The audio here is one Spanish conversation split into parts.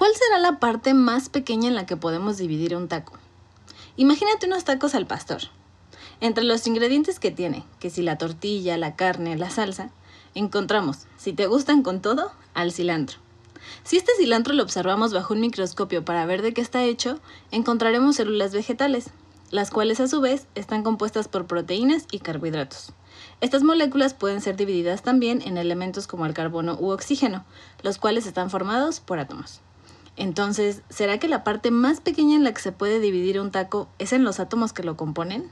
¿Cuál será la parte más pequeña en la que podemos dividir un taco? Imagínate unos tacos al pastor. Entre los ingredientes que tiene, que si la tortilla, la carne, la salsa, encontramos, si te gustan con todo, al cilantro. Si este cilantro lo observamos bajo un microscopio para ver de qué está hecho, encontraremos células vegetales, las cuales a su vez están compuestas por proteínas y carbohidratos. Estas moléculas pueden ser divididas también en elementos como el carbono u oxígeno, los cuales están formados por átomos. Entonces, ¿será que la parte más pequeña en la que se puede dividir un taco es en los átomos que lo componen?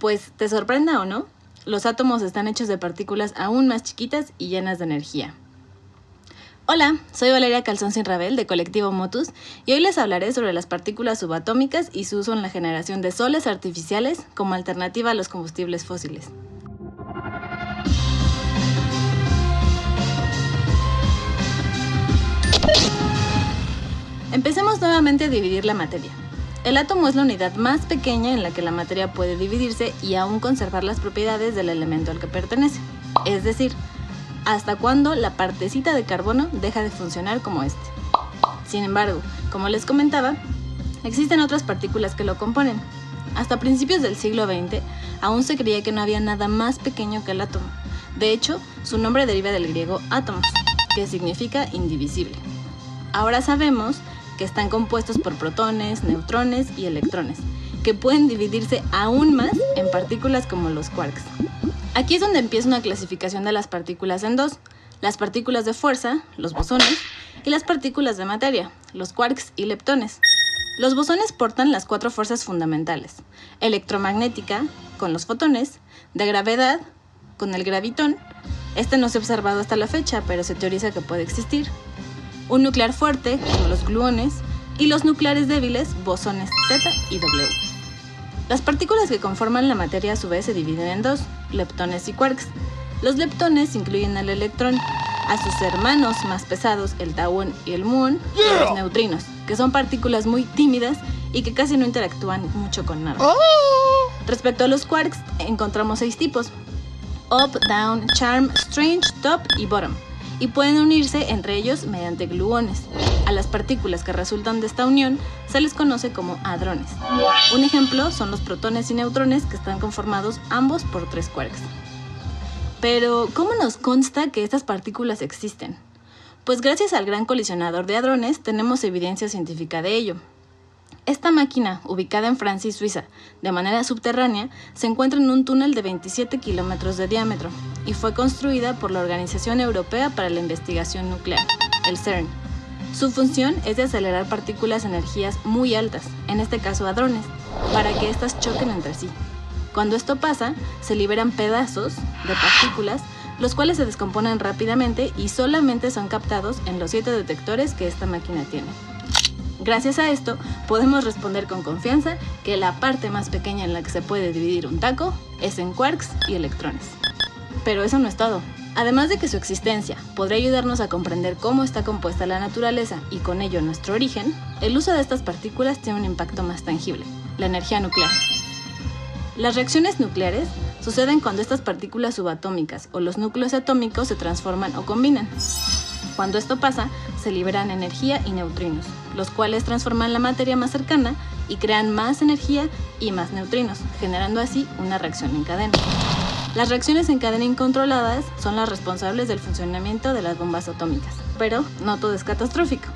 Pues, te sorprenda o no, los átomos están hechos de partículas aún más chiquitas y llenas de energía. Hola, soy Valeria Calzón Sin Rabel de Colectivo Motus y hoy les hablaré sobre las partículas subatómicas y su uso en la generación de soles artificiales como alternativa a los combustibles fósiles. Empecemos nuevamente a dividir la materia. El átomo es la unidad más pequeña en la que la materia puede dividirse y aún conservar las propiedades del elemento al que pertenece. Es decir, hasta cuando la partecita de carbono deja de funcionar como este. Sin embargo, como les comentaba, existen otras partículas que lo componen. Hasta principios del siglo XX aún se creía que no había nada más pequeño que el átomo. De hecho, su nombre deriva del griego átomos, que significa indivisible. Ahora sabemos que están compuestos por protones, neutrones y electrones, que pueden dividirse aún más en partículas como los quarks. Aquí es donde empieza una clasificación de las partículas en dos, las partículas de fuerza, los bosones, y las partículas de materia, los quarks y leptones. Los bosones portan las cuatro fuerzas fundamentales, electromagnética, con los fotones, de gravedad, con el gravitón, este no se ha observado hasta la fecha, pero se teoriza que puede existir, un nuclear fuerte, como los gluones, y los nucleares débiles, bosones Z y W. Las partículas que conforman la materia a su vez se dividen en dos, leptones y quarks. Los leptones incluyen al electrón, a sus hermanos más pesados, el tauón y el muón, y los neutrinos, que son partículas muy tímidas y que casi no interactúan mucho con nada. Oh. Respecto a los quarks, encontramos seis tipos: up, down, charm, strange, top y bottom y pueden unirse entre ellos mediante gluones. A las partículas que resultan de esta unión se les conoce como hadrones. Un ejemplo son los protones y neutrones que están conformados ambos por tres quarks. Pero, ¿cómo nos consta que estas partículas existen? Pues gracias al gran colisionador de hadrones tenemos evidencia científica de ello. Esta máquina, ubicada en Francia y Suiza de manera subterránea, se encuentra en un túnel de 27 kilómetros de diámetro y fue construida por la Organización Europea para la Investigación Nuclear, el CERN. Su función es de acelerar partículas energías muy altas, en este caso hadrones, para que éstas choquen entre sí. Cuando esto pasa, se liberan pedazos de partículas, los cuales se descomponen rápidamente y solamente son captados en los siete detectores que esta máquina tiene. Gracias a esto, podemos responder con confianza que la parte más pequeña en la que se puede dividir un taco es en quarks y electrones. Pero eso no es todo. Además de que su existencia podría ayudarnos a comprender cómo está compuesta la naturaleza y con ello nuestro origen, el uso de estas partículas tiene un impacto más tangible, la energía nuclear. Las reacciones nucleares suceden cuando estas partículas subatómicas o los núcleos atómicos se transforman o combinan. Cuando esto pasa, se liberan energía y neutrinos, los cuales transforman la materia más cercana y crean más energía y más neutrinos, generando así una reacción en cadena. Las reacciones en cadena incontroladas son las responsables del funcionamiento de las bombas atómicas, pero no todo es catastrófico.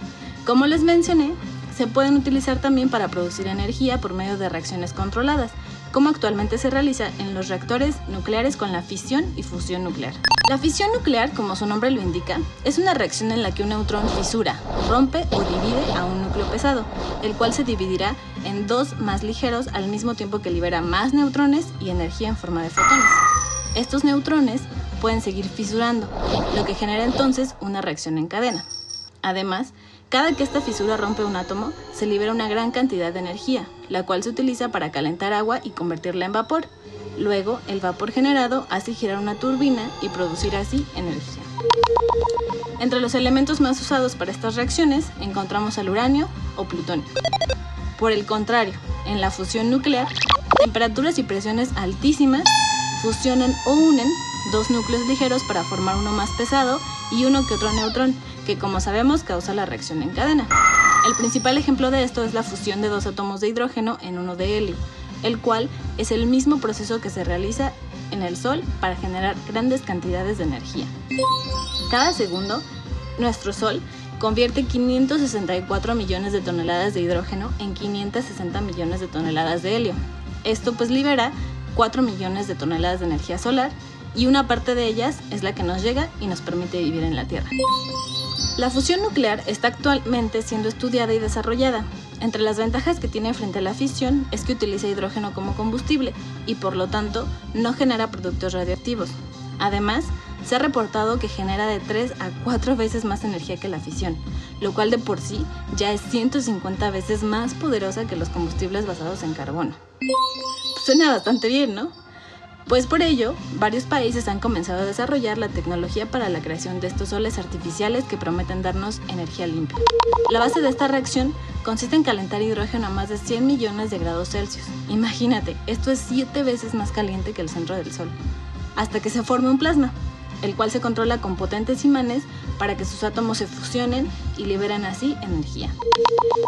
Como les mencioné, se pueden utilizar también para producir energía por medio de reacciones controladas, como actualmente se realiza en los reactores nucleares con la fisión y fusión nuclear. La fisión nuclear, como su nombre lo indica, es una reacción en la que un neutrón fisura, rompe o divide a un núcleo pesado, el cual se dividirá en dos más ligeros al mismo tiempo que libera más neutrones y energía en forma de fotones. Estos neutrones pueden seguir fisurando, lo que genera entonces una reacción en cadena. Además, cada que esta fisura rompe un átomo, se libera una gran cantidad de energía, la cual se utiliza para calentar agua y convertirla en vapor. Luego, el vapor generado hace girar una turbina y producir así energía. Entre los elementos más usados para estas reacciones encontramos el uranio o plutonio. Por el contrario, en la fusión nuclear, temperaturas y presiones altísimas fusionan o unen dos núcleos ligeros para formar uno más pesado y uno que otro neutrón, que como sabemos causa la reacción en cadena. El principal ejemplo de esto es la fusión de dos átomos de hidrógeno en uno de helio, el cual es el mismo proceso que se realiza en el Sol para generar grandes cantidades de energía. Cada segundo, nuestro Sol convierte 564 millones de toneladas de hidrógeno en 560 millones de toneladas de helio. Esto pues libera 4 millones de toneladas de energía solar y una parte de ellas es la que nos llega y nos permite vivir en la Tierra. La fusión nuclear está actualmente siendo estudiada y desarrollada. Entre las ventajas que tiene frente a la fisión es que utiliza hidrógeno como combustible y por lo tanto no genera productos radioactivos. Además, se ha reportado que genera de 3 a 4 veces más energía que la fisión, lo cual de por sí ya es 150 veces más poderosa que los combustibles basados en carbono. Suena bastante bien, ¿no? Pues por ello, varios países han comenzado a desarrollar la tecnología para la creación de estos soles artificiales que prometen darnos energía limpia. La base de esta reacción consiste en calentar hidrógeno a más de 100 millones de grados Celsius. Imagínate, esto es 7 veces más caliente que el centro del Sol, hasta que se forme un plasma, el cual se controla con potentes imanes para que sus átomos se fusionen y liberen así energía.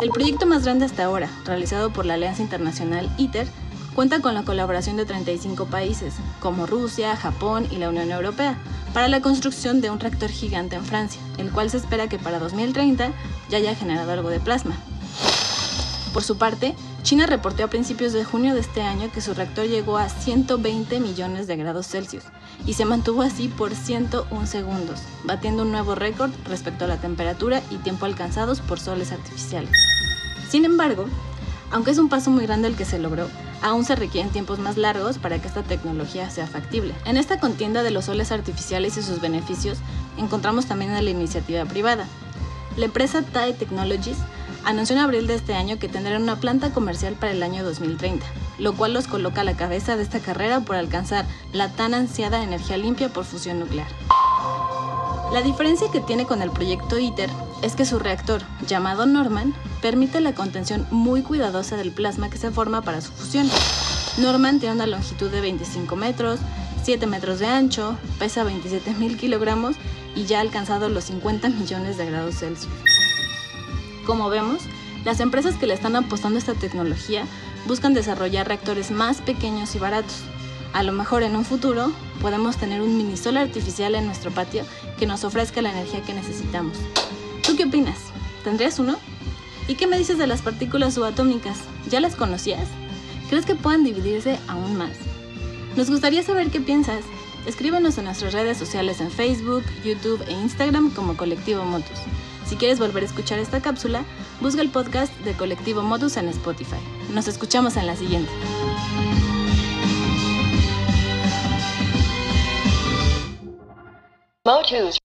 El proyecto más grande hasta ahora, realizado por la Alianza Internacional ITER, cuenta con la colaboración de 35 países, como Rusia, Japón y la Unión Europea, para la construcción de un reactor gigante en Francia, el cual se espera que para 2030 ya haya generado algo de plasma. Por su parte, China reportó a principios de junio de este año que su reactor llegó a 120 millones de grados Celsius y se mantuvo así por 101 segundos, batiendo un nuevo récord respecto a la temperatura y tiempo alcanzados por soles artificiales. Sin embargo, aunque es un paso muy grande el que se logró, aún se requieren tiempos más largos para que esta tecnología sea factible. En esta contienda de los soles artificiales y sus beneficios, encontramos también a la iniciativa privada. La empresa TAE Technologies anunció en abril de este año que tendrán una planta comercial para el año 2030, lo cual los coloca a la cabeza de esta carrera por alcanzar la tan ansiada energía limpia por fusión nuclear. La diferencia que tiene con el proyecto ITER es que su reactor, llamado Norman, permite la contención muy cuidadosa del plasma que se forma para su fusión. Norman tiene una longitud de 25 metros, 7 metros de ancho, pesa 27.000 kilogramos y ya ha alcanzado los 50 millones de grados Celsius. Como vemos, las empresas que le están apostando esta tecnología buscan desarrollar reactores más pequeños y baratos. A lo mejor en un futuro podemos tener un mini sol artificial en nuestro patio que nos ofrezca la energía que necesitamos. ¿Tú qué opinas? ¿Tendrías uno? ¿Y qué me dices de las partículas subatómicas? ¿Ya las conocías? ¿Crees que puedan dividirse aún más? Nos gustaría saber qué piensas. Escríbenos en nuestras redes sociales en Facebook, YouTube e Instagram como Colectivo Motus. Si quieres volver a escuchar esta cápsula, busca el podcast de Colectivo Modus en Spotify. Nos escuchamos en la siguiente. Motus.